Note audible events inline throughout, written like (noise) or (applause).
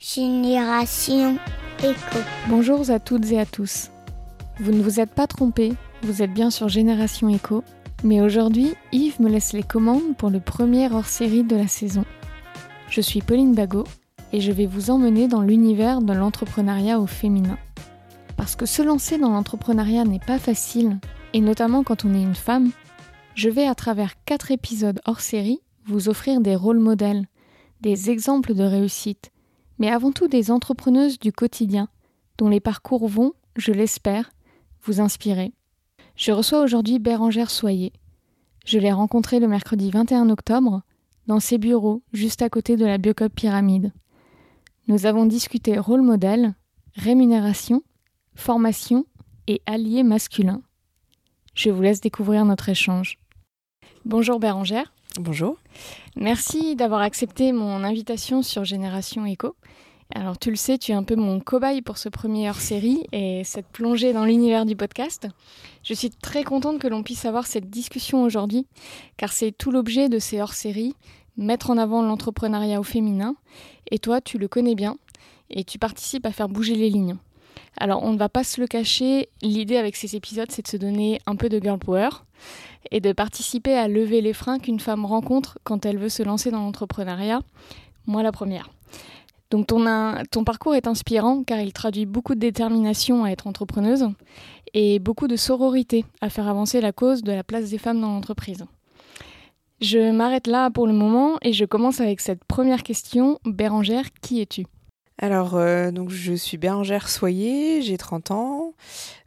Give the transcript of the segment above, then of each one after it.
Génération Éco. Bonjour à toutes et à tous. Vous ne vous êtes pas trompés, vous êtes bien sur Génération Éco, mais aujourd'hui, Yves me laisse les commandes pour le premier hors-série de la saison. Je suis Pauline Bagot et je vais vous emmener dans l'univers de l'entrepreneuriat au féminin. Parce que se lancer dans l'entrepreneuriat n'est pas facile, et notamment quand on est une femme, je vais à travers quatre épisodes hors série vous offrir des rôles modèles, des exemples de réussite, mais avant tout des entrepreneuses du quotidien, dont les parcours vont, je l'espère, vous inspirer. Je reçois aujourd'hui Bérangère Soyer. Je l'ai rencontrée le mercredi 21 octobre, dans ses bureaux, juste à côté de la Biocop Pyramide. Nous avons discuté rôle modèle, rémunération, formation et alliés masculins. Je vous laisse découvrir notre échange. Bonjour Bérangère. Bonjour. Merci d'avoir accepté mon invitation sur Génération Echo. Alors tu le sais, tu es un peu mon cobaye pour ce premier hors-série et cette plongée dans l'univers du podcast. Je suis très contente que l'on puisse avoir cette discussion aujourd'hui, car c'est tout l'objet de ces hors-séries, mettre en avant l'entrepreneuriat au féminin. Et toi, tu le connais bien et tu participes à faire bouger les lignes. Alors on ne va pas se le cacher, l'idée avec ces épisodes c'est de se donner un peu de girl power et de participer à lever les freins qu'une femme rencontre quand elle veut se lancer dans l'entrepreneuriat, moi la première. Donc ton, ton, parcours est inspirant car il traduit beaucoup de détermination à être entrepreneuse et beaucoup de sororité à faire avancer la cause de la place des femmes dans l'entreprise. Je m'arrête là pour le moment et je commence avec cette première question. Bérangère, qui es-tu? Alors, euh, donc je suis Bérangère Soyer, j'ai 30 ans,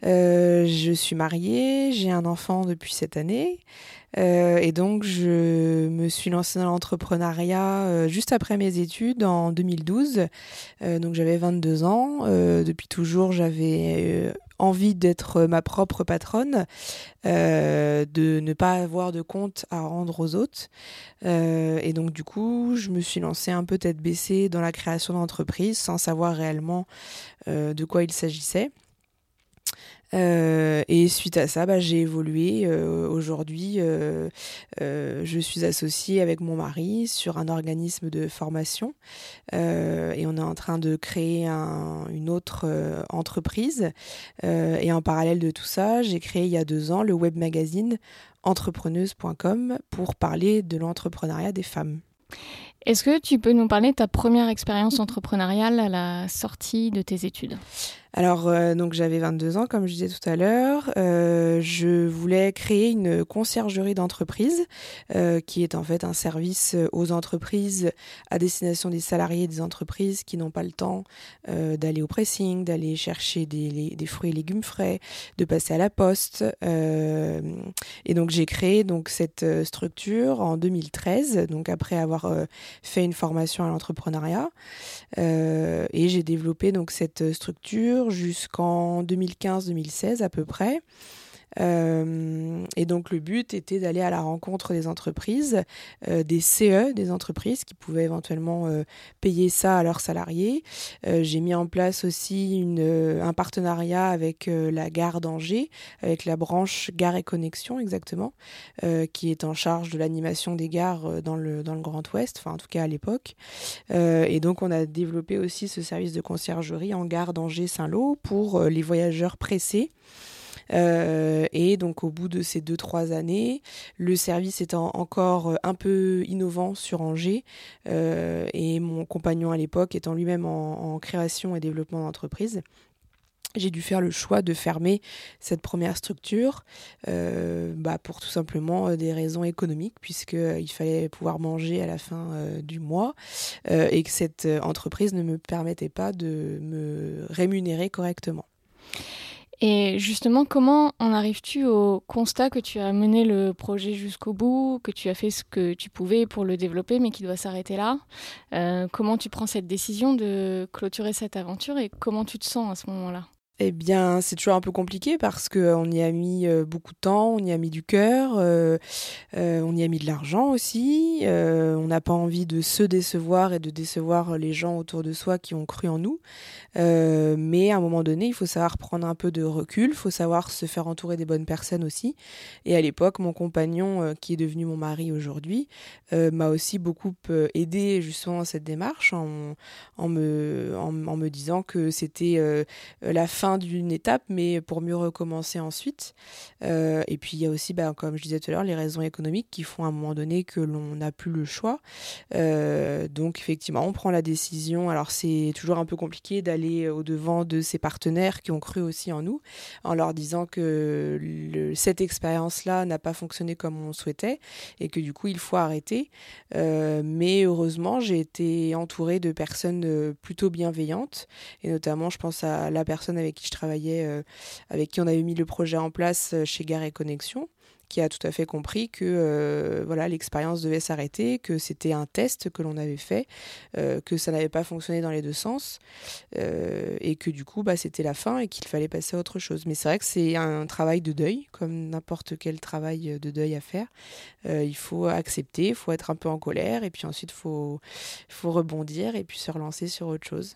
euh, je suis mariée, j'ai un enfant depuis cette année, euh, et donc je me suis lancée dans l'entrepreneuriat juste après mes études en 2012. donc j'avais 22 ans. depuis toujours, j'avais envie d'être ma propre patronne, euh, de ne pas avoir de compte à rendre aux autres. Euh, et donc du coup, je me suis lancée un peu tête baissée dans la création d'entreprise sans savoir réellement euh, de quoi il s'agissait. Euh, et suite à ça, bah, j'ai évolué. Euh, aujourd'hui, euh, je suis associée avec mon mari sur un organisme de formation et on est en train de créer une autre entreprise. et en parallèle de tout ça, j'ai créé il y a deux ans le web magazine entrepreneuse.com pour parler de l'entrepreneuriat des femmes. Est-ce que tu peux nous parler de ta première expérience entrepreneuriale à la sortie de tes études? Alors, euh, donc j'avais 22 ans, comme je disais tout à l'heure. Euh, je voulais créer une conciergerie d'entreprise, euh, qui est en fait un service aux entreprises à destination des salariés des entreprises qui n'ont pas le temps d'aller au pressing, d'aller chercher des, des, fruits et légumes frais, de passer à la poste. et donc j'ai créé donc cette structure en 2013, donc après avoir fait une formation à l'entrepreneuriat, et j'ai développé donc cette structure jusqu'en 2015-2016 à peu près. Euh, et donc le but était d'aller à la rencontre des entreprises, euh, des CE des entreprises qui pouvaient éventuellement euh, payer ça à leurs salariés. J'ai mis en place aussi un partenariat avec la gare d'Angers, avec la branche Gare et Connexion exactement, qui est en charge de l'animation des gares dans le, dans le Grand Ouest, enfin en tout cas à l'époque. et donc on a développé aussi ce service de conciergerie en gare d'Angers-Saint-Lô pour les voyageurs pressés. Euh, et donc au bout de ces deux trois années, le service étant encore euh, un peu innovant sur Angers euh, et mon compagnon à l'époque étant lui-même en, création et développement d'entreprise, j'ai dû faire le choix de fermer cette première structure bah pour tout simplement des raisons économiques puisqu'il fallait pouvoir manger à la fin du mois et que cette entreprise ne me permettait pas de me rémunérer correctement. Et justement, comment en arrives-tu au constat que tu as mené le projet jusqu'au bout, que tu as fait ce que tu pouvais pour le développer, mais qui doit s'arrêter là? Euh, Comment tu prends cette décision de clôturer cette aventure et comment tu te sens à ce moment-là? Eh bien, c'est toujours un peu compliqué parce qu'on y a mis euh, beaucoup de temps, on y a mis du cœur, euh, euh, on y a mis de l'argent aussi. on n'a pas envie de se décevoir et de décevoir les gens autour de soi qui ont cru en nous. mais à un moment donné, il faut savoir prendre un peu de recul, il faut savoir se faire entourer des bonnes personnes aussi. Et à l'époque, mon compagnon, qui est devenu mon mari aujourd'hui, m'a aussi beaucoup aidé justement dans cette démarche en me disant que c'était la fin d'une étape, mais pour mieux recommencer ensuite. Euh, et puis il y a aussi, bah, comme je disais tout à l'heure, les raisons économiques qui font à un moment donné que l'on n'a plus le choix. Euh, donc effectivement, on prend la décision. Alors c'est toujours un peu compliqué d'aller au devant de ses partenaires qui ont cru aussi en nous, en leur disant que cette expérience-là n'a pas fonctionné comme on souhaitait et que du coup il faut arrêter. Euh, mais heureusement, j'ai été entourée de personnes plutôt bienveillantes et notamment, je pense à la personne avec qui je travaillais, euh, avec qui on avait mis le projet en place euh, chez Gare et Connexion qui a tout à fait compris que euh, voilà l'expérience devait s'arrêter, que c'était un test que l'on avait fait, que ça n'avait pas fonctionné dans les deux sens, et que du coup bah, c'était la fin et qu'il fallait passer à autre chose. Mais c'est vrai que c'est un travail de deuil, comme n'importe quel travail de deuil à faire. il faut accepter, il faut être un peu en colère, et puis ensuite il faut, faut rebondir et puis se relancer sur autre chose.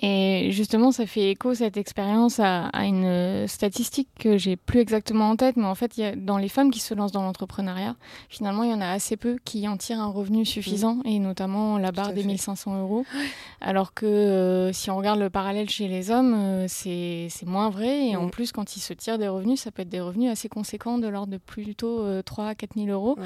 Et justement, ça fait écho cette expérience à, une statistique que j'ai plus exactement en tête, mais en fait, y a, dans les femmes qui se lancent dans l'entrepreneuriat, finalement, il y en a assez peu qui en tirent un revenu suffisant, mmh. et notamment la barre des 1500 euros. Alors que euh, si on regarde le parallèle chez les hommes, euh, c'est moins vrai, et en mmh. plus, quand ils se tirent des revenus, ça peut être des revenus assez conséquents, de l'ordre de plutôt 3 à 4 000 euros.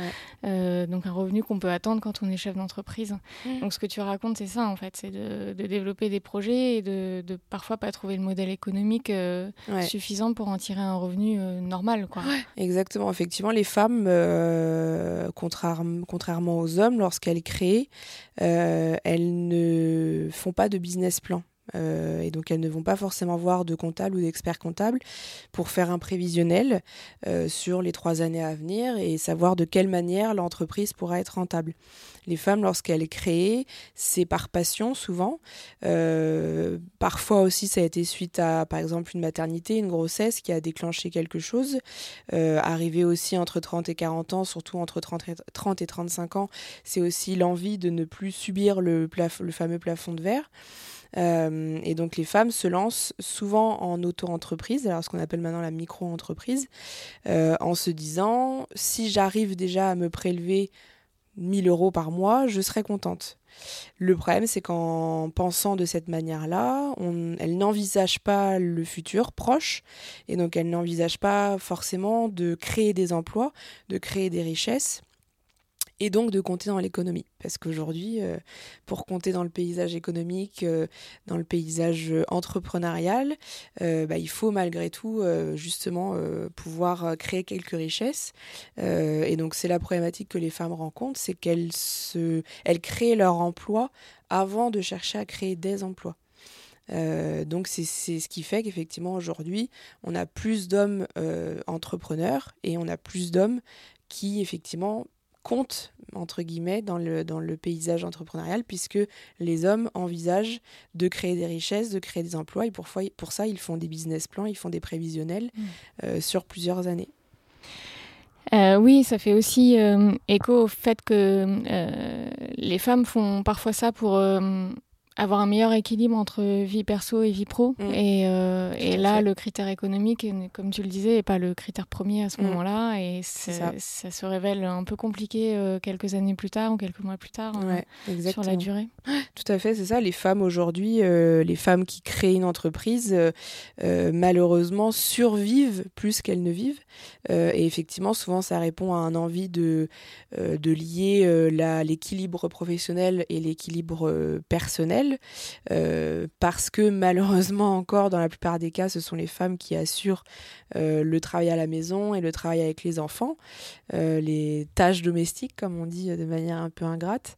Euh, donc un revenu qu'on peut attendre quand on est chef d'entreprise. Mmh. Donc ce que tu racontes, c'est ça, en fait, c'est de, de développer des projets et de, de, parfois pas trouver le modèle économique euh, suffisant pour en tirer un revenu euh, normal. Quoi. exactement. Effectivement, les femmes, euh, contrairement aux hommes, lorsqu'elles créent, elles ne font pas de business plan. Euh, et donc elles ne vont pas forcément voir de comptable ou d'expert comptable pour faire un prévisionnel euh, sur les trois années à venir et savoir de quelle manière l'entreprise pourra être rentable. Les femmes, lorsqu'elles créent, c'est par passion souvent. Euh, parfois aussi, ça a été suite à, par exemple, une maternité, une grossesse qui a déclenché quelque chose. arriver aussi entre 30 et 40 ans, surtout entre 30 et, 30 et 35 ans, c'est aussi l'envie de ne plus subir le, le fameux plafond de verre. Euh, et donc les femmes se lancent souvent en auto-entreprise, alors ce qu'on appelle maintenant la micro-entreprise, euh, en se disant si j'arrive déjà à me prélever 1000 euros par mois, je serai contente. Le problème, c'est qu'en pensant de cette manière-là, elle n'envisage pas le futur proche, et donc elle n'envisage pas forcément de créer des emplois, de créer des richesses et donc de compter dans l'économie. Parce qu'aujourd'hui, euh, pour compter dans le paysage économique, euh, dans le paysage entrepreneurial, euh, bah, il faut malgré tout justement pouvoir créer quelques richesses. et donc c'est la problématique que les femmes rencontrent, c'est qu'elles se, elles créent leur emploi avant de chercher à créer des emplois. donc c'est ce qui fait qu'effectivement aujourd'hui, on a plus d'hommes entrepreneurs et on a plus d'hommes qui effectivement compte, entre guillemets, dans le, dans le paysage entrepreneurial, puisque les hommes envisagent de créer des richesses, de créer des emplois, et pour, pour ça, ils font des business plans, ils font des prévisionnels mmh. euh, sur plusieurs années. Euh, oui, ça fait aussi euh, écho au fait que les femmes font parfois ça pour avoir un meilleur équilibre entre vie perso et vie pro. Mm. Et, euh, et là, le critère économique, comme tu le disais, n'est pas le critère premier à ce mm. moment-là. Et ça. ça. se révèle un peu compliqué euh, quelques années plus tard ou quelques mois plus tard euh, sur la durée. Tout à fait, c'est ça. Les femmes aujourd'hui, les femmes qui créent une entreprise, malheureusement, survivent plus qu'elles ne vivent. et effectivement, souvent, ça répond à un envie de, de lier l'équilibre professionnel et l'équilibre personnel euh, parce que malheureusement encore, dans la plupart des cas, ce sont les femmes qui assurent euh, le travail à la maison et le travail avec les enfants, euh, les tâches domestiques, comme on dit de manière un peu ingrate.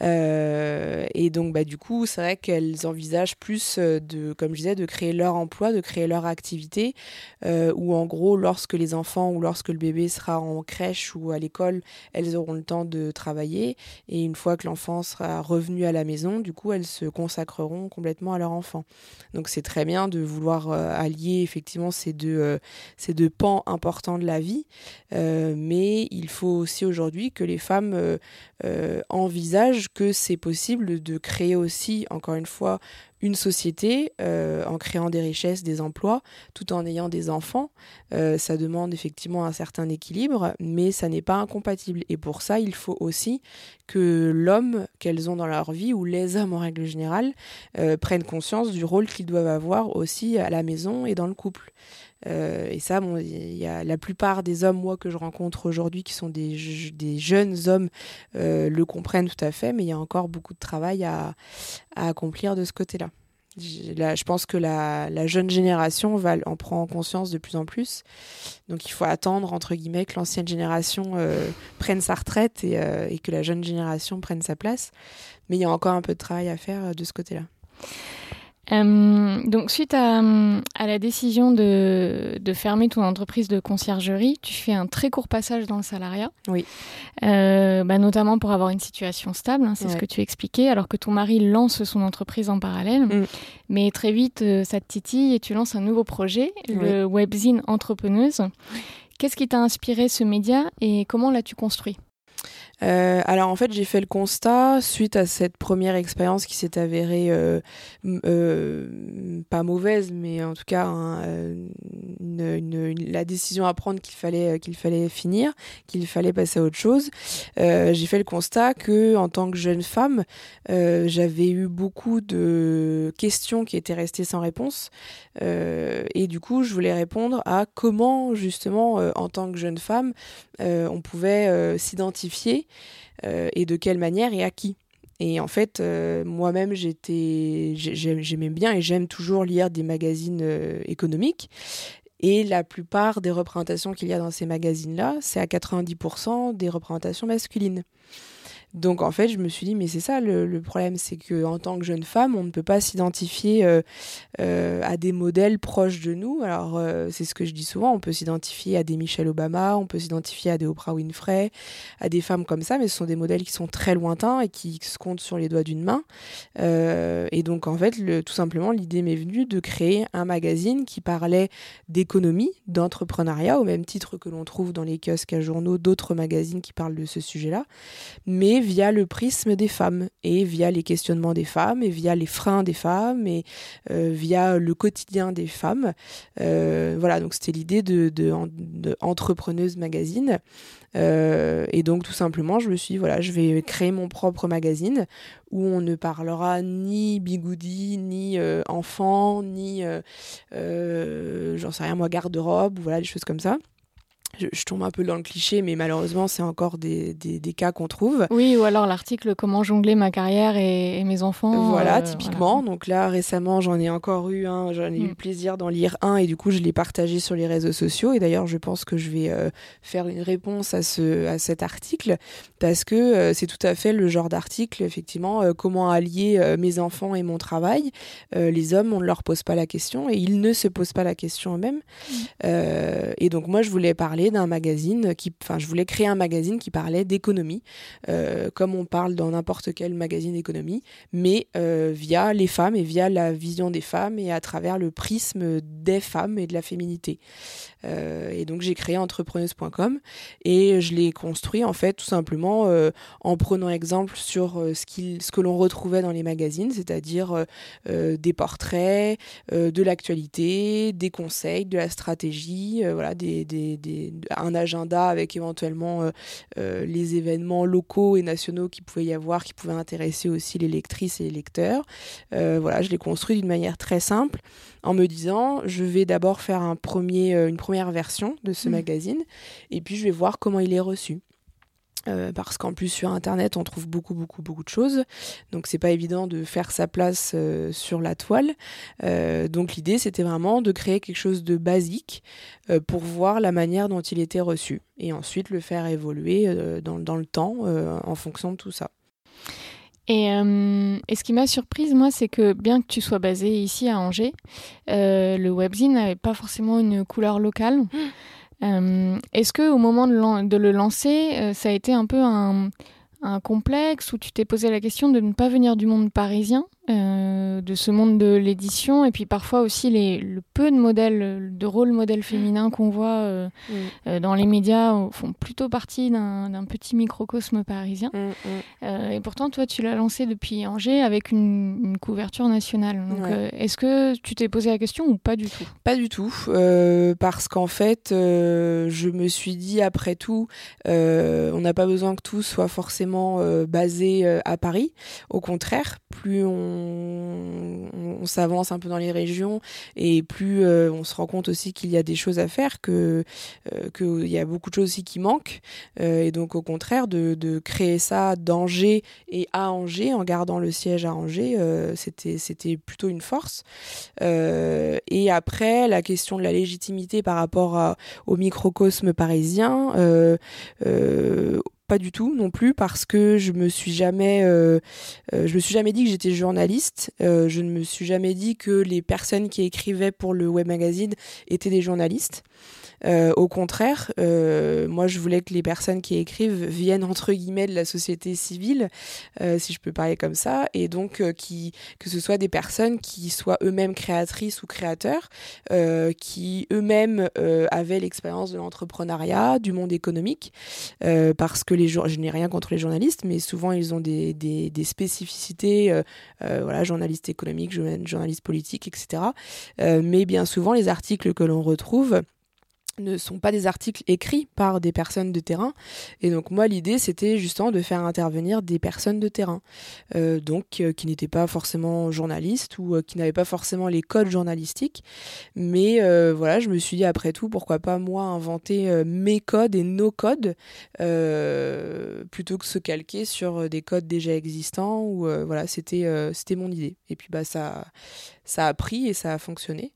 et donc, bah, du coup, c'est vrai qu'elles envisagent plus de, comme je disais, de créer leur emploi, de créer leur activité, où en gros, lorsque les enfants ou lorsque le bébé sera en crèche ou à l'école, elles auront le temps de travailler. Et une fois que l'enfant sera revenu à la maison, du coup, elles se consacreront complètement à leur enfant. Donc c'est très bien de vouloir allier effectivement deux, ces deux pans importants de la vie, mais il faut aussi aujourd'hui que les femmes envisagent que c'est possible de créer aussi, encore une fois, une société euh, en créant des richesses, des emplois, tout en ayant des enfants. Euh, ça demande effectivement un certain équilibre, mais ça n'est pas incompatible. Et pour ça, il faut aussi que l'homme qu'elles ont dans leur vie, ou les hommes en règle générale, euh, prennent conscience du rôle qu'ils doivent avoir aussi à la maison et dans le couple. Et ça, bon, y a la plupart des hommes, moi, que je rencontre aujourd'hui, qui sont des, jeunes hommes, le comprennent tout à fait, mais il y a encore beaucoup de travail à, accomplir de ce côté-là. je pense que la, jeune génération en prend conscience de plus en plus. Donc il faut attendre, entre guillemets, que l'ancienne génération euh, prenne sa retraite euh, et, que la jeune génération prenne sa place. Mais il y a encore un peu de travail à faire euh, de ce côté-là. Euh, donc, suite à, la décision de, fermer ton entreprise de conciergerie, tu fais un très court passage dans le salariat. Oui. Euh, bah, notamment pour avoir une situation stable, hein, c'est ce que tu expliquais, alors que ton mari lance son entreprise en parallèle. Mm. Mais très vite, euh, ça te titille et tu lances un nouveau projet, le webzine Entrepreneuse. Qu'est-ce qui t'a inspiré ce média et comment l'as-tu construit? Euh, alors en fait, j'ai fait le constat suite à cette première expérience qui s'est avérée euh, euh, pas mauvaise, mais en tout cas la décision à prendre qu'il fallait finir, qu'il fallait passer à autre chose. j'ai fait le constat que en tant que jeune femme, j'avais eu beaucoup de questions qui étaient restées sans réponse, et du coup, je voulais répondre à comment justement en tant que jeune femme, on pouvait s'identifier et de quelle manière et à qui. Et en fait, euh, moi-même, j'étais, j'aimais bien et j'aime toujours lire des magazines euh, économiques. Et la plupart des représentations qu'il y a dans ces magazines-là, c'est à 90% des représentations masculines. Donc en fait, je me suis dit, mais c'est ça le, problème, c'est que en tant que jeune femme, on ne peut pas s'identifier euh, euh, à des modèles proches de nous. Alors euh, c'est ce que je dis souvent, on peut s'identifier à des Michelle Obama, on peut s'identifier à des Oprah Winfrey, à des femmes comme ça, mais ce sont des modèles qui sont très lointains et qui se comptent sur les doigts d'une main. et donc en fait, tout simplement, l'idée m'est venue de créer un magazine qui parlait d'économie, d'entrepreneuriat, au même titre que l'on trouve dans les kiosques à journaux d'autres magazines qui parlent de ce sujet-là, mais via le prisme des femmes et via les questionnements des femmes et via les freins des femmes et euh, via le quotidien des femmes. Euh, voilà, donc c'était l'idée de, Entrepreneuse Magazine. Euh, et donc tout simplement, je me suis dit, voilà, je vais créer mon propre magazine où on ne parlera ni bigoudi, ni enfant, ni, j'en sais rien, moi, garde-robe, voilà, des choses comme ça je, tombe un peu dans le cliché, mais malheureusement, c'est encore des, des, cas qu'on trouve. Oui, ou alors l'article Comment jongler ma carrière et, mes enfants. Voilà, euh, typiquement. Donc là, récemment, j'en ai encore eu un, j'en ai eu le mm. plaisir d'en lire un, et du coup, je l'ai partagé sur les réseaux sociaux. Et d'ailleurs, je pense que je vais euh, faire une réponse à, ce, à cet article, parce que euh, c'est tout à fait le genre d'article, effectivement, comment allier mes enfants et mon travail. les hommes, on ne leur pose pas la question, et ils ne se posent pas la question eux-mêmes. Mm. et donc, moi, je voulais parler d'un magazine qui, enfin, je voulais créer un magazine qui parlait d'économie, euh, comme on parle dans n'importe quel magazine d'économie, mais euh, via les femmes et via la vision des femmes et à travers le prisme des femmes et de la féminité. Euh, et donc j'ai créé entrepreneuse.com et je l'ai construit en fait tout simplement en prenant exemple sur ce, ce que l'on retrouvait dans les magazines, c'est-à-dire des portraits, de l'actualité, des conseils, de la stratégie, voilà, des, des, des, un agenda avec éventuellement euh, euh, les événements locaux et nationaux qui pouvaient y avoir, qui pouvaient intéresser aussi les lectrices et les lecteurs. Euh, voilà, je l'ai construit d'une manière très simple en me disant je vais d'abord faire un premier, une première version de ce mmh. magazine. Et puis je vais voir comment il est reçu. Euh, parce qu'en plus sur internet on trouve beaucoup beaucoup beaucoup de choses. Donc c'est pas évident de faire sa place euh, sur la toile. Euh, donc l'idée c'était vraiment de créer quelque chose de basique pour voir la manière dont il était reçu. Et ensuite le faire évoluer dans, dans, le temps en fonction de tout ça et, et, ce qui m'a surprise, moi, c'est que bien que tu sois basé ici à Angers, le webzine n'avait pas forcément une couleur locale. Mmh. Euh, est-ce que au moment de, le lancer, euh, ça a été un peu un, un complexe où tu t'es posé la question de ne pas venir du monde parisien, euh, de ce monde de l'édition, et puis parfois aussi les, le peu de modèles, de rôles modèles féminins qu'on voit euh, Mm. euh, dans les médias font plutôt partie d'un petit microcosme parisien. Mm, mm. Et pourtant, toi, tu l'as lancé depuis Angers avec une, une couverture nationale. Donc, Ouais. est-ce que tu t'es posé la question ou pas du tout? Pas du tout, parce qu'en fait, je me suis dit après tout, on n'a pas besoin que tout soit forcément euh, basé euh, à Paris. Au contraire, plus on, s'avance un peu dans les régions et plus euh, on se rend compte aussi qu'il y a des choses à faire, que qu'il y a beaucoup de choses aussi qui manquent. Et donc au contraire, de, créer ça d'Angers et à Angers, en gardant le siège à Angers, c'était plutôt une force. Et après, la question de la légitimité par rapport au microcosme parisien, pas du tout non plus parce que je me suis jamais, euh, euh, me suis jamais dit que j'étais journaliste. Euh, je ne me suis jamais dit que les personnes qui écrivaient pour le web magazine étaient des journalistes. Euh, au contraire, euh, moi je voulais que les personnes qui écrivent viennent entre guillemets de la société civile, euh, si je peux parler comme ça, et donc euh, qui que ce soit des personnes qui soient eux-mêmes créatrices ou créateurs, euh, qui eux-mêmes euh, avaient l'expérience de l'entrepreneuriat, du monde économique, parce que les je n'ai rien contre les journalistes, mais souvent ils ont des, des, des spécificités, voilà, journalistes économiques, journa- journalistes politiques, etc. Mais bien souvent les articles que l'on retrouve ne sont pas des articles écrits par des personnes de terrain. Et donc moi, l'idée, c'était justement de faire intervenir des personnes de terrain, euh, donc euh, qui n'étaient pas forcément journalistes ou euh, qui n'avaient pas forcément les codes journalistiques. Mais voilà, je me suis dit, après tout, pourquoi pas moi inventer mes codes et nos codes plutôt que se calquer sur des codes déjà existants. Ou voilà, c'était c'était mon idée. Et puis bah ça ça a pris et ça a fonctionné.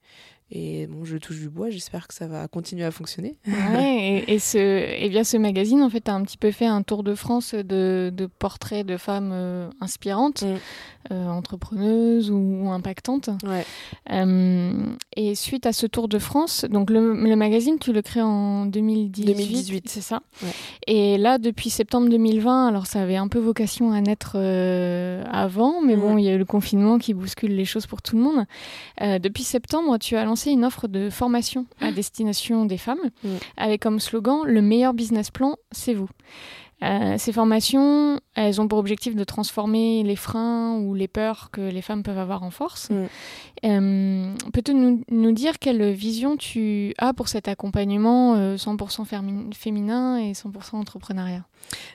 Et bon, je touche du bois, j'espère que ça va continuer à fonctionner. Ouais, et, et, ce, et via ce magazine, en fait, as un petit peu fait un tour de France de, de portraits de femmes euh, inspirantes, Mm. euh, entrepreneuses ou, ou impactantes. Ouais. Euh, et suite à ce tour de France, donc le, le magazine, tu le crées en 2018, 2018. c'est ça? Ouais. Et là, depuis septembre 2020, alors ça avait un peu vocation à naître avant, mais Mm. bon, il y a eu le confinement qui bouscule les choses pour tout le monde. Depuis septembre, tu as lancé une offre de formation à destination des femmes, Mm. avec comme slogan Le meilleur business plan, c'est vous. Euh, ces formations, elles ont pour objectif de transformer les freins ou les peurs que les femmes peuvent avoir en force. Mm. Euh, Peux-tu nous, nous dire quelle vision tu as pour cet accompagnement euh, 100% fermi- féminin et 100% entrepreneuriat?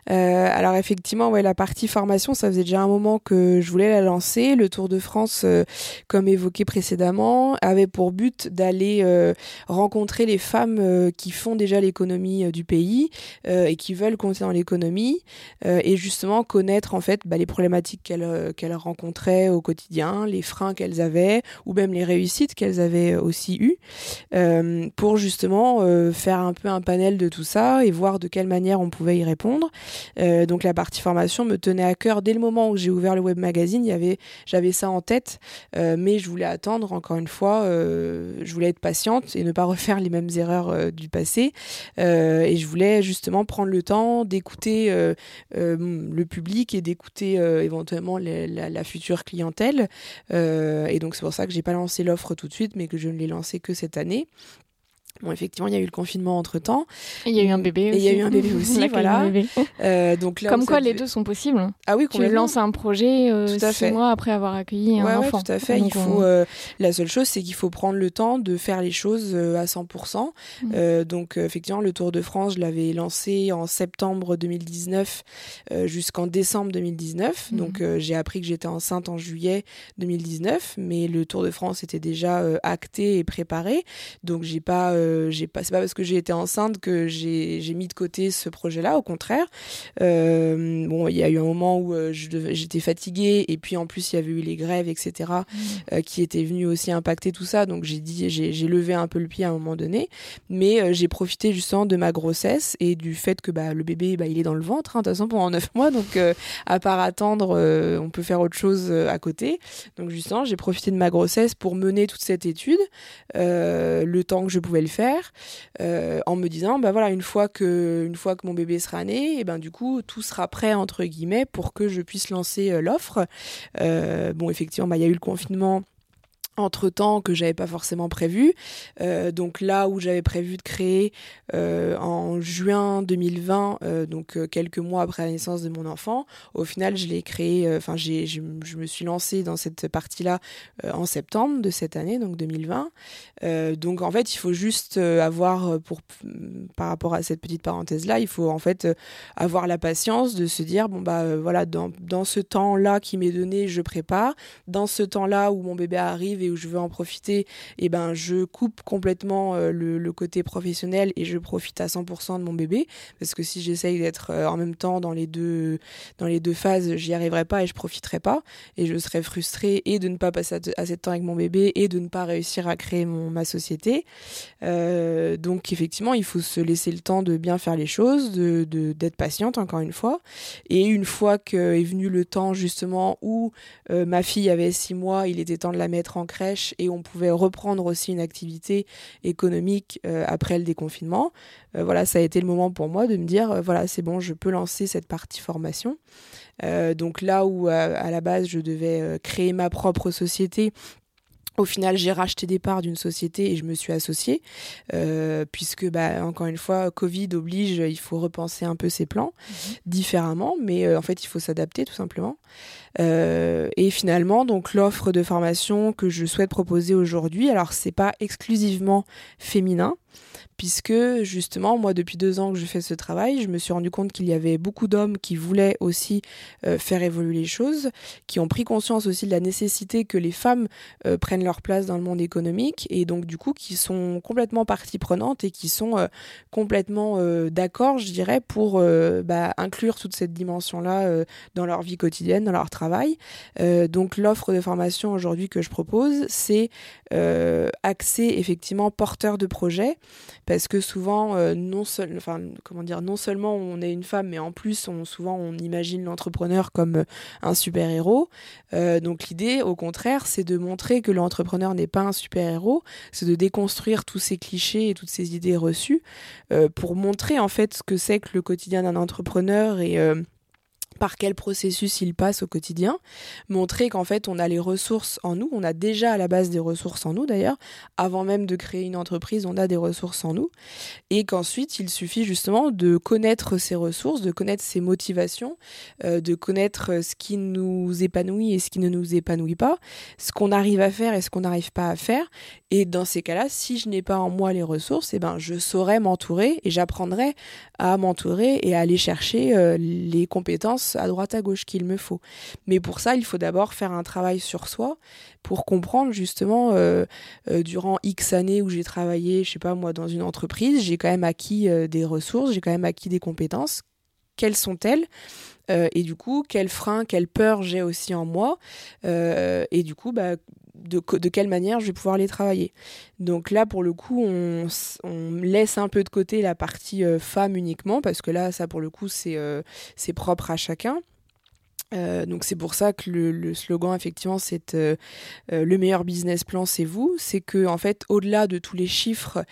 Euh, alors effectivement, ouais, la partie formation, ça faisait déjà un moment que je voulais la lancer. Le Tour de France, euh, comme évoqué précédemment, avait pour but d'aller euh, rencontrer les femmes euh, qui font déjà l'économie euh, du pays euh, et qui veulent compter dans l'économie euh, et justement connaître en fait bah, les problématiques qu'elles euh, rencontraient au quotidien, les freins qu'elles avaient ou même les réussites qu'elles avaient aussi eues euh, pour justement euh, faire un peu un panel de tout ça et voir de quelle manière on pouvait y répondre. Donc la partie formation me tenait à cœur dès le moment où j'ai ouvert le web magazine. J'avais ça en tête, mais je voulais attendre encore une fois. je voulais être patiente et ne pas refaire les mêmes erreurs du passé. Et je voulais justement prendre le temps d'écouter euh, public et d'écouter euh, éventuellement la future clientèle. Euh, et donc c'est pour ça que j'ai pas lancé l'offre tout de suite, mais que je ne l'ai lancée que cette année. Bon, effectivement, il y a eu le confinement entre temps. Il y a eu un bébé Et aussi. il y a eu un bébé (laughs) aussi, voilà. bébé. Euh, donc là, Comme quoi, les deux sont possibles. Ah oui, Tu lances un projet euh, Tout à six fait. mois après avoir accueilli un Ouais, enfant. tout à fait. Donc, il on- faut, euh, la seule chose, c'est qu'il faut prendre le temps de faire les choses euh, à 100%. Mm. Donc, effectivement, le Tour de France, je l'avais lancé en septembre 2019 euh, jusqu'en décembre 2019. Mhm. Donc, j'ai appris que j'étais enceinte en juillet 2019, mais le Tour de France était déjà acté et préparé. Donc, j'ai pas, euh, j'ai pas, c'est pas parce que j'ai été enceinte que j'ai j'ai mis de côté ce projet-là. Au contraire, euh, bon, il y a eu un moment où euh, je j'étais fatiguée et puis en plus il y avait eu les grèves, etc euh, qui étaient venus aussi impacter tout ça. Donc j'ai dit, j'ai j'ai levé un peu le pied à un moment donné, mais j'ai profité justement de ma grossesse et du fait que bah, le bébé, bah, il est dans le ventre, hein, de toute façon pendant neuf mois, donc à part attendre, on peut faire autre chose à côté. Donc justement, j'ai profité de ma grossesse pour mener toute cette étude, euh, le temps que je pouvais le faire, en me disant, bah une fois que, mon bébé sera né, et ben du coup, tout sera prêt entre guillemets pour que je puisse lancer l'offre. bon, effectivement, bah, il y a eu le confinement entre temps que j'avais pas forcément prévu. Euh, donc là où j'avais prévu de créer euh, en juin 2020, euh, donc quelques mois après la naissance de mon enfant, au final je l'ai créé, enfin j'ai, je, me suis lancée dans cette partie-là en septembre de cette année, donc 2020. donc en fait il faut juste avoir, pour, par rapport à cette petite parenthèse-là, il faut en fait avoir la patience de se dire, bon bah voilà, dans, dans ce temps-là qui m'est donné, je prépare. Dans ce temps-là où mon bébé arrive où je veux en profiter, et eh ben je coupe complètement euh, le, côté professionnel et je profite à 100% de mon bébé parce que si j'essaye d'être euh, en même temps dans les deux dans les deux phases, j'y arriverai pas et je profiterai pas et je serai frustrée et de ne pas passer assez de temps avec mon bébé et de ne pas réussir à créer mon ma société. Euh, donc effectivement, il faut se laisser le temps de bien faire les choses, de d'être patiente encore une fois. Et une fois que est venu le temps justement où ma fille avait six mois, il était temps de la mettre en crèche et on pouvait reprendre aussi une activité économique euh, après le déconfinement. Euh, voilà, ça a été le moment pour moi de me dire, euh, voilà, c'est bon, je peux lancer cette partie formation. donc là où à la base je devais créer ma propre société au final, j'ai racheté des parts d'une société et je me suis associée, euh, puisque, bah, encore une fois, Covid oblige, il faut repenser un peu ses plans mhm. différemment, mais euh, en fait, il faut s'adapter tout simplement. Euh, et finalement, donc l'offre de formation que je souhaite proposer aujourd'hui, alors c'est pas exclusivement féminin, puisque justement, moi, depuis deux ans que je fais ce travail, je me suis rendu compte qu'il y avait beaucoup d'hommes qui voulaient aussi euh, faire évoluer les choses, qui ont pris conscience aussi de la nécessité que les femmes euh, prennent leur place dans le monde économique, et donc du coup, qui sont complètement partie prenante et qui sont complètement d'accord, je dirais, pour bah, inclure toute cette dimension-là dans leur vie quotidienne, dans leur travail. Donc l'offre de formation aujourd'hui que je propose, c'est accès effectivement porteur de projet. Parce que souvent euh, non enfin comment dire non seulement on est une femme mais en plus souvent on imagine l'entrepreneur comme euh, un super héros euh, donc l'idée au contraire c'est de montrer que l'entrepreneur n'est pas un super héros c'est de déconstruire tous ces clichés et toutes ces idées reçues pour montrer en fait ce que c'est que le quotidien d'un entrepreneur et par quel processus il passe au quotidien, montrer qu'en fait on a les ressources en nous, on a déjà à la base des ressources en nous d'ailleurs, avant même de créer une entreprise, on a des ressources en nous, et qu'ensuite il suffit justement de connaître ces ressources, de connaître ses motivations, euh, de connaître ce qui nous épanouit et ce qui ne nous épanouit pas, ce qu'on arrive à faire et ce qu'on n'arrive pas à faire, et dans ces cas-là, si je n'ai pas en moi les ressources, eh ben je saurais m'entourer et j'apprendrai à m'entourer et à aller chercher euh, les compétences à droite à gauche qu'il me faut. Mais pour ça, il faut d'abord faire un travail sur soi pour comprendre justement euh, euh, durant X années où j'ai travaillé, je sais pas moi, dans une entreprise, j'ai quand même acquis euh, des ressources, j'ai quand même acquis des compétences. Quelles sont-elles? Et du coup, quels freins, quelles peurs j'ai aussi en moi? et du coup, bah, de, quelle manière je vais pouvoir les travailler. Donc là, pour le coup, on, laisse un peu de côté la partie euh, femme uniquement, parce que là, ça, pour le coup, c'est euh, propre à chacun. Euh, donc c'est pour ça que le, le slogan effectivement c'est le meilleur business plan c'est vous c'est que en fait au-delà de tous les chiffres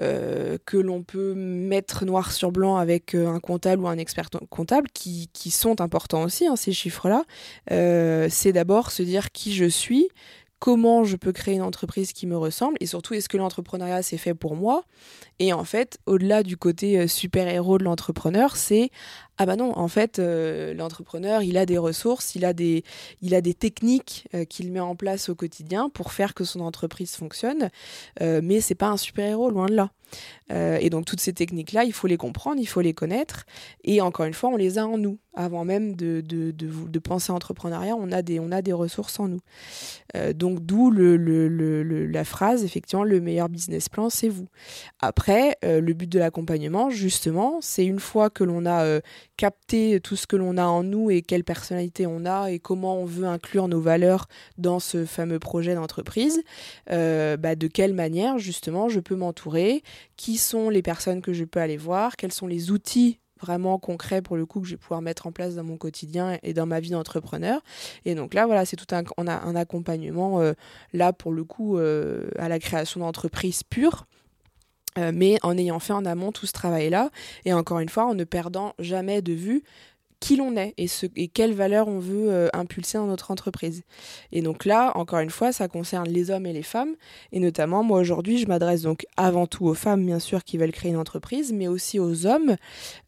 que l'on peut mettre noir sur blanc avec un comptable ou un expert comptable, qui, sont importants aussi, hein, ces chiffres-là, c'est d'abord se dire qui je suis, comment je peux créer une entreprise qui me ressemble et surtout est-ce que l'entrepreneuriat c'est fait pour moi? Et en fait au-delà du côté euh, super héros de l'entrepreneur c'est ah bah non, en fait, euh, l'entrepreneur, il a des ressources, il a des, techniques euh, qu'il met en place au quotidien pour faire que son entreprise fonctionne, euh, mais c'est pas un super-héros, loin de là. et donc toutes ces techniques-là, il faut les comprendre, il faut les connaître, et encore une fois, on les a en nous. Avant même de, penser entrepreneuriat, on a des, on a des ressources en nous. donc d'où le, la phrase, effectivement, le meilleur business plan, c'est vous. Après, le but de l'accompagnement, justement, c'est une fois que l'on a capter tout ce que l'on a en nous et quelle personnalité on a et comment on veut inclure nos valeurs dans ce fameux projet d'entreprise, euh, bah, de quelle manière justement je peux m'entourer, qui sont les personnes que je peux aller voir, quels sont les outils vraiment concrets pour le coup que je vais pouvoir mettre en place dans mon quotidien et dans ma vie d'entrepreneur. Et donc là, voilà, c'est tout un, on a un accompagnement euh, là pour le coup euh, à la création d'entreprises pures mais en ayant fait en amont tout ce travail-là, et encore une fois, en ne perdant jamais de vue qui l'on est et, quelles valeurs on veut euh, impulser dans notre entreprise. Et donc là, encore une fois, ça concerne les hommes et les femmes. Et notamment, moi aujourd'hui, je m'adresse donc avant tout aux femmes, bien sûr, qui veulent créer une entreprise, mais aussi aux hommes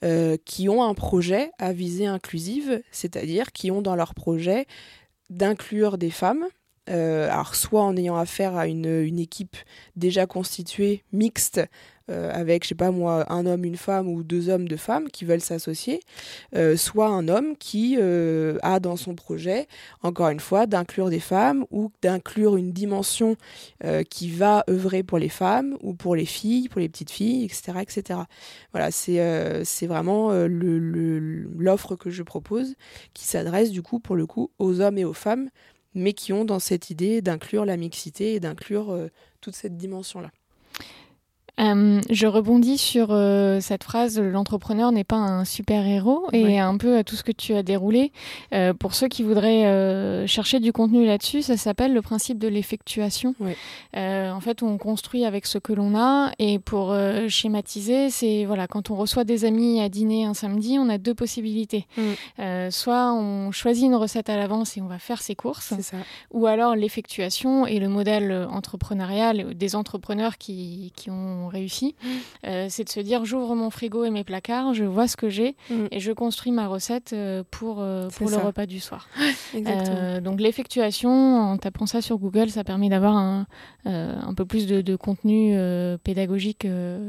euh, qui ont un projet à visée inclusive, c'est-à-dire qui ont dans leur projet d'inclure des femmes euh, alors soit en ayant affaire à une, équipe déjà constituée, mixte, euh, avec, je sais pas moi, un homme, une femme ou deux hommes, deux femmes qui veulent s'associer, euh, soit un homme qui a dans son projet, encore une fois, d'inclure des femmes ou d'inclure une dimension qui va œuvrer pour les femmes ou pour les filles, pour les petites filles, etc. etc. Voilà, c'est vraiment l'offre que je propose qui s'adresse du coup, pour le coup, aux hommes et aux femmes, mais qui ont dans cette idée d'inclure la mixité et d'inclure toute cette dimension-là. Euh, je rebondis sur euh, cette phrase l'entrepreneur n'est pas un super héros et un peu à tout ce que tu as déroulé. Euh, pour ceux qui voudraient chercher du contenu là-dessus, ça s'appelle le principe de l'effectuation. en fait, on construit avec ce que l'on a et pour schématiser, c'est voilà quand on reçoit des amis à dîner un samedi, on a deux possibilités. Mm. soit on choisit une recette à l'avance et on va faire ses courses, ou alors l'effectuation et le modèle entrepreneurial des entrepreneurs qui, qui ont réussi, mm. euh, c'est de se dire j'ouvre mon frigo et mes placards, je vois ce que j'ai mm. et je construis ma recette euh, pour, euh, pour le repas du soir. (laughs) donc l'effectuation, en tapant ça sur Google, ça permet d'avoir un, un peu plus de, contenu pédagogique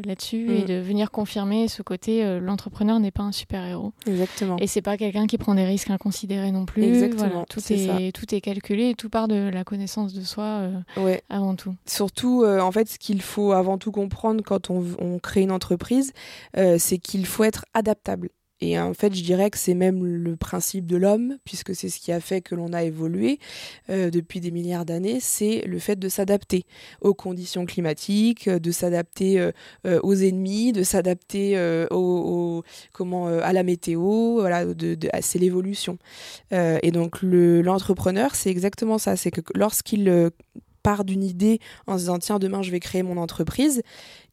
là-dessus et mm. de venir confirmer ce côté l'entrepreneur n'est pas un super-héros. Exactement. Et c'est pas quelqu'un qui prend des risques inconsidérés non plus. Exactement. tout, est, tout est calculé et tout part de la connaissance de soi avant tout. Surtout, en fait, ce qu'il faut avant tout comprendre, quand on, crée une entreprise, euh, c'est qu'il faut être adaptable. Et en fait, je dirais que c'est même le principe de l'homme, puisque c'est ce qui a fait que l'on a évolué euh, depuis des milliards d'années, c'est le fait de s'adapter aux conditions climatiques, de s'adapter euh, aux ennemis, de s'adapter à la météo. Voilà, c'est l'évolution. et donc l'entrepreneur, c'est exactement ça. C'est que lorsqu'il part d'une idée en se disant tiens demain je vais créer mon entreprise,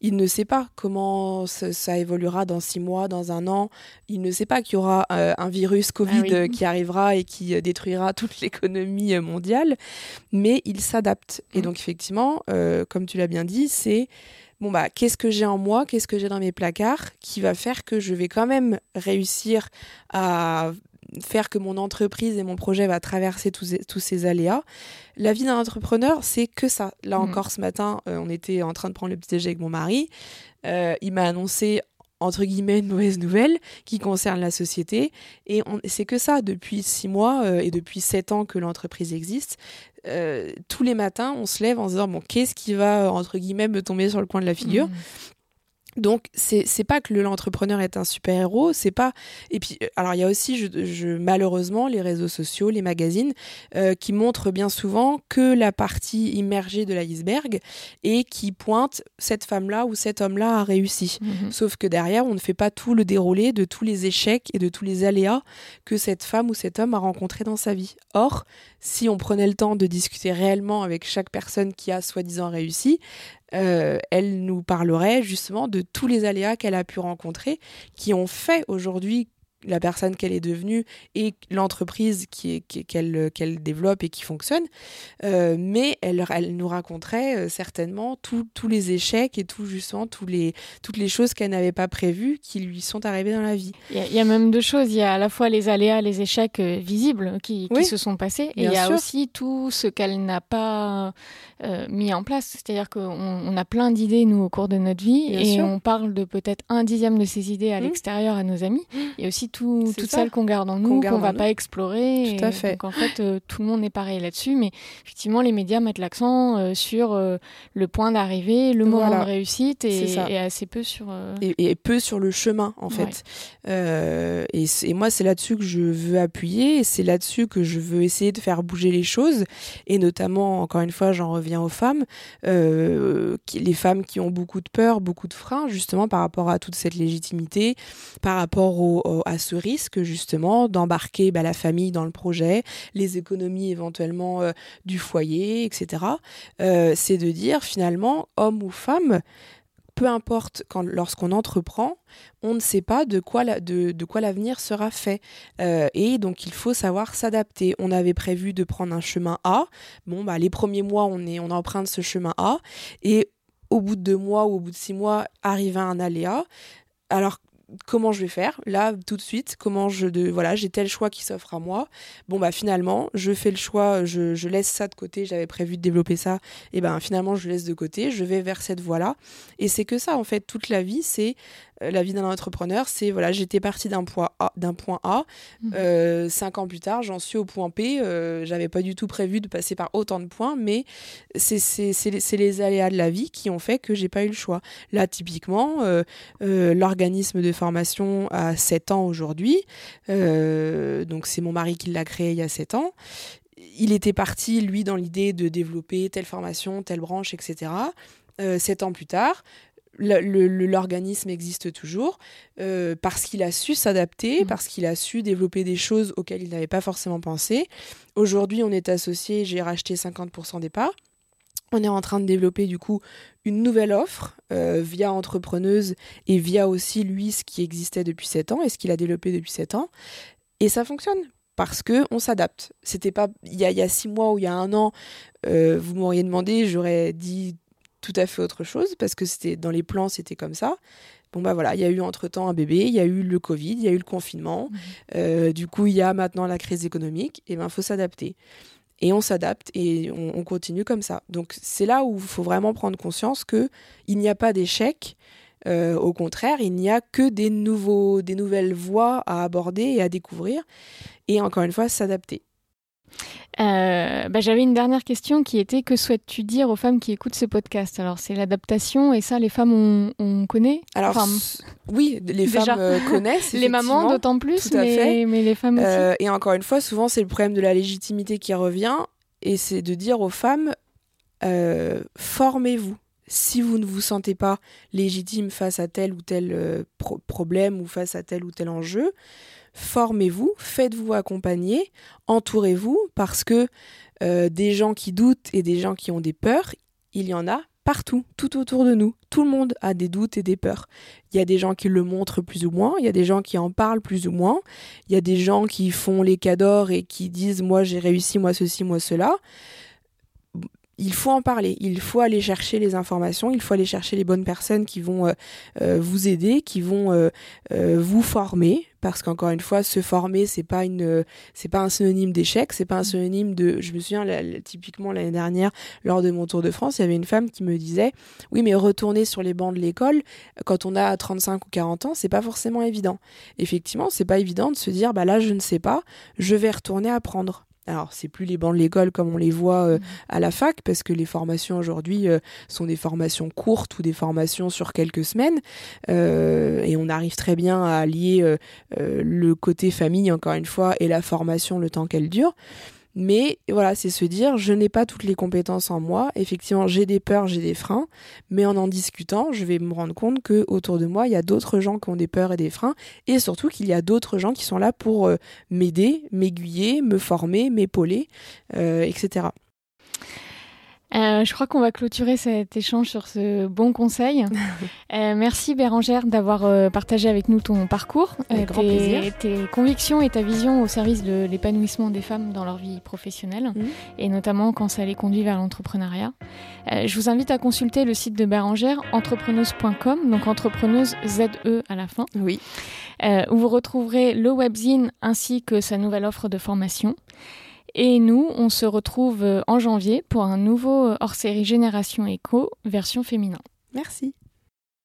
il ne sait pas comment ça, évoluera dans six mois, dans un an. Il ne sait pas qu'il y aura euh, un virus Covid ah qui arrivera et qui euh, détruira (laughs) toute l'économie euh, mondiale, mais il s'adapte. Et mmh. donc effectivement, comme tu l'as bien dit, c'est bon bah qu'est-ce que j'ai en moi, qu'est-ce que j'ai dans mes placards qui va faire que je vais quand même réussir à faire que mon entreprise et mon projet va traverser tous, tous ces aléas. La vie d'un entrepreneur, c'est que ça. Là mm. encore, ce matin, euh, on était en train de prendre le petit déjeuner avec mon mari. Euh, il m'a annoncé entre guillemets une mauvaise nouvelle qui concerne la société et c'est que ça depuis six mois euh, et depuis sept ans que l'entreprise existe tous les matins on se lève en se disant bon qu'est-ce qui va entre guillemets me tomber sur le coin de la figure? Mm. Donc c'est c'est pas que l'entrepreneur est un super héros, c'est pas et puis euh, alors il y a aussi je, malheureusement les réseaux sociaux, les magazines euh, qui montrent bien souvent que la partie immergée de l'iceberg et qui pointent cette femme là ou cet homme là a réussi. Mhm. Sauf que derrière on ne fait pas tout le déroulé de tous les échecs et de tous les aléas que cette femme ou cet homme a rencontré dans sa vie. Or si on prenait le temps de discuter réellement avec chaque personne qui a soi-disant réussi, euh, elle nous parlerait justement de tous les aléas qu'elle a pu rencontrer, qui ont fait aujourd'hui la personne qu'elle est devenue et l'entreprise qu'elle qui, qu'elle développe et qui fonctionne. Euh, mais elle, elle nous raconterait euh, certainement tous les échecs et tout, justement tous les, toutes les choses qu'elle n'avait pas prévues qui lui sont arrivées dans la vie. Il y, a même deux choses. Il y a à la fois les aléas, les échecs euh, visibles qui, qui se sont passés et il y a aussi tout ce qu'elle n'a pas mis en place. C'est-à-dire qu'on on a plein d'idées, nous, au cours de notre vie et on parle de peut-être un dixième de ces idées à mmh. l'extérieur à nos amis. Et aussi tout, toutes celles qu'on garde en nous, qu'on va pas explorer. Tout à fait. Donc en fait, euh, tout le monde est pareil là-dessus, mais effectivement, les médias mettent l'accent euh, sur euh, le point d'arrivée, le moment de réussite, et, et, assez peu sur. Et, peu sur le chemin, en fait. Et, et, moi, c'est là-dessus que je veux appuyer, et c'est là-dessus que je veux essayer de faire bouger les choses, et notamment, encore une fois, j'en reviens aux femmes, les femmes qui ont beaucoup de peur, beaucoup de freins, justement, par rapport à toute cette légitimité, par rapport au, à ce risque justement d'embarquer bah, la famille dans le projet, les économies éventuellement euh, du foyer, etc. Euh, c'est de dire finalement, homme ou femme, peu importe lorsqu'on entreprend, on ne sait pas de quoi de, quoi l'avenir sera fait euh, et donc il faut savoir s'adapter. On avait prévu de prendre un chemin A. Bon bah les premiers mois on est on emprunte ce chemin A et au bout de deux mois ou au bout de six mois arrive un aléa. Alors comment je vais faire là tout de suite comment je de voilà j'ai tel choix qui s'offre à moi. Bon bah finalement je fais le choix je, laisse ça de côté j'avais prévu de développer ça et ben finalement je laisse de côté je vais vers cette voie là et c'est que ça en fait toute la vie c'est la vie d'un entrepreneur, c'est voilà, j'étais parti d'un point A, d'un point A. Mhm. Euh, cinq ans plus tard, j'en suis au point P. Euh, j'avais pas du tout prévu de passer par autant de points, mais c'est les, les aléas de la vie qui ont fait que j'ai pas eu le choix. Là, typiquement, l'organisme de formation a 7 ans aujourd'hui. donc c'est mon mari qui l'a créé il y a 7 ans il était parti, lui, dans l'idée de développer telle formation, telle branche, etc. sept ans plus tard, l'organisme existe toujours euh, parce qu'il a su s'adapter, mmh. parce qu'il a su développer des choses auxquelles il n'avait pas forcément pensé. Aujourd'hui, on est associé, j'ai racheté 50% des parts. On est en train de développer du coup une nouvelle offre euh, via entrepreneuse et via aussi lui ce qui existait depuis 7 ans et ce qu'il a développé depuis 7 ans. Et ça fonctionne parce que on s'adapte. C'était pas il y, a, il y a six mois ou il y a un an, euh, vous m'auriez demandé, j'aurais dit tout à fait autre chose parce que c'était dans les plans, c'était comme ça. Bon bah voilà, il y a eu entre-temps un bébé, il y a eu le Covid, il y a eu le confinement. Mmh. Euh, du coup, il y a maintenant la crise économique. Et ben, faut s'adapter. Et on s'adapte et on, continue comme ça. Donc c'est là où il faut vraiment prendre conscience que il n'y a pas d'échec. Euh, au contraire, il n'y a que des nouveaux, des nouvelles voies à aborder et à découvrir. Et encore une fois, s'adapter. Euh, bah, j'avais une dernière question qui était que souhaites-tu dire aux femmes qui écoutent ce podcast? Alors c'est l'adaptation et ça les femmes on, connaît? Alors oui, les femmes euh, connaissent. (laughs) les mamans d'autant plus, mais, mais, les femmes aussi. Euh, et encore une fois, souvent c'est le problème de la légitimité qui revient et c'est de dire aux femmes formez-vous. Si vous ne vous sentez pas légitime face à tel ou tel problème ou face à tel ou tel enjeu, formez-vous, faites-vous accompagner, entourez-vous, parce que euh, des gens qui doutent et des gens qui ont des peurs, il y en a partout, tout autour de nous. Tout le monde a des doutes et des peurs. Il y a des gens qui le montrent plus ou moins, il y a des gens qui en parlent plus ou moins, il y a des gens qui font les cadors et qui disent moi j'ai réussi, moi ceci, moi cela il faut en parler, il faut aller chercher les informations, il faut aller chercher les bonnes personnes qui vont euh, euh, vous aider, qui vont vous former, parce qu'encore une fois, se former, c'est pas une, c'est pas un synonyme d'échec, c'est pas un synonyme de. Je me souviens typiquement l'année dernière, lors de mon tour de France, il y avait une femme qui me disait, oui, mais retourner sur les bancs de l'école quand on a 35 ou 40 ans, c'est pas forcément évident. Effectivement, c'est pas évident de se dire, bah là, je ne sais pas, je vais retourner apprendre alors c'est plus les bancs de l'école comme on les voit euh, mm. à la fac parce que les formations aujourd'hui euh, sont des formations courtes ou des formations sur quelques semaines euh, et on arrive très bien à lier le côté famille encore une fois et la formation le temps qu'elle dure. Mais voilà, c'est se dire, je n'ai pas toutes les compétences en moi. Effectivement, j'ai des peurs, j'ai des freins, mais en en discutant, je vais me rendre compte que autour de moi, il y a d'autres gens qui ont des peurs et des freins, et surtout qu'il y a d'autres gens qui sont là pour euh, m'aider, m'aiguiller, me former, m'épauler, euh, etc. Euh, je crois qu'on va clôturer cet échange sur ce bon conseil. (laughs) euh, merci Bérangère d'avoir euh, partagé avec nous ton parcours, euh, tes, tes, convictions et ta vision au service de l'épanouissement des femmes dans leur vie professionnelle, et notamment quand ça les conduit vers l'entrepreneuriat. je vous invite à consulter le site de Bérangère, entrepreneuse.com, donc entrepreneuse Z-E à la fin. Oui. où vous retrouverez le webzine ainsi que sa nouvelle offre de formation. Et nous, on se retrouve euh, en janvier pour un nouveau euh, hors-série Génération Éco, version féminin. Merci.